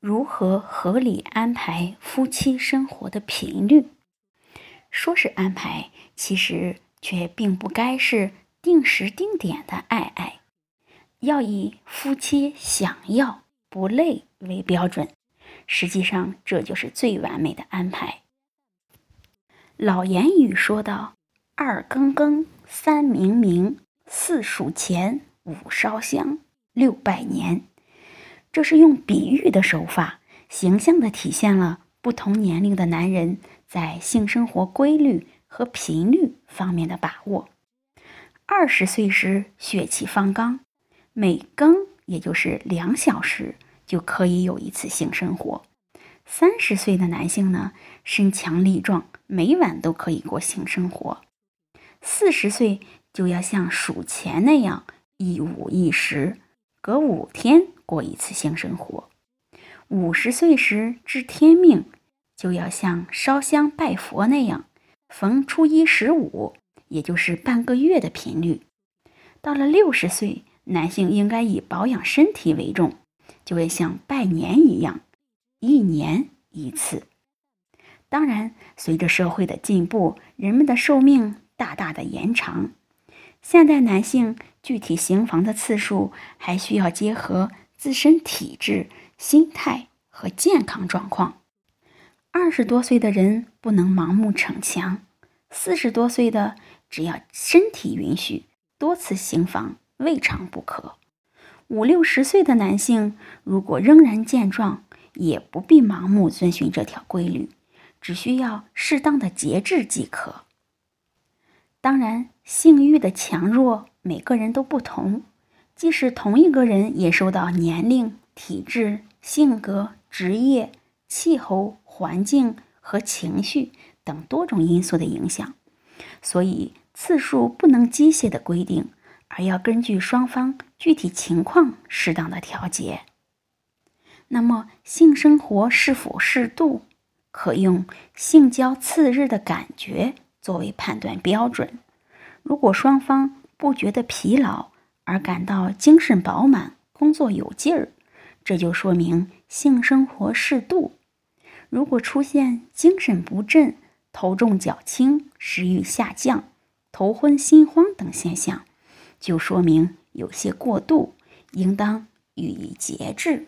如何合理安排夫妻生活的频率？说是安排，其实却并不该是定时定点的爱爱，要以夫妻想要不累为标准。实际上，这就是最完美的安排。老言语说道：“二更更，三明明，四数钱，五烧香，六拜年。”这是用比喻的手法，形象地体现了不同年龄的男人在性生活规律和频率方面的把握。二十岁时血气方刚，每更也就是两小时就可以有一次性生活；三十岁的男性呢，身强力壮，每晚都可以过性生活；四十岁就要像数钱那样一五一十，隔五天。过一次性生活，五十岁时知天命，就要像烧香拜佛那样，逢初一十五，也就是半个月的频率。到了六十岁，男性应该以保养身体为重，就会像拜年一样，一年一次。当然，随着社会的进步，人们的寿命大大的延长，现代男性具体行房的次数还需要结合。自身体质、心态和健康状况，二十多岁的人不能盲目逞强，四十多岁的只要身体允许，多次行房未尝不可。五六十岁的男性如果仍然健壮，也不必盲目遵循这条规律，只需要适当的节制即可。当然，性欲的强弱每个人都不同。即使同一个人，也受到年龄、体质、性格、职业、气候、环境和情绪等多种因素的影响，所以次数不能机械的规定，而要根据双方具体情况适当的调节。那么，性生活是否适度，可用性交次日的感觉作为判断标准。如果双方不觉得疲劳，而感到精神饱满、工作有劲儿，这就说明性生活适度。如果出现精神不振、头重脚轻、食欲下降、头昏心慌等现象，就说明有些过度，应当予以节制。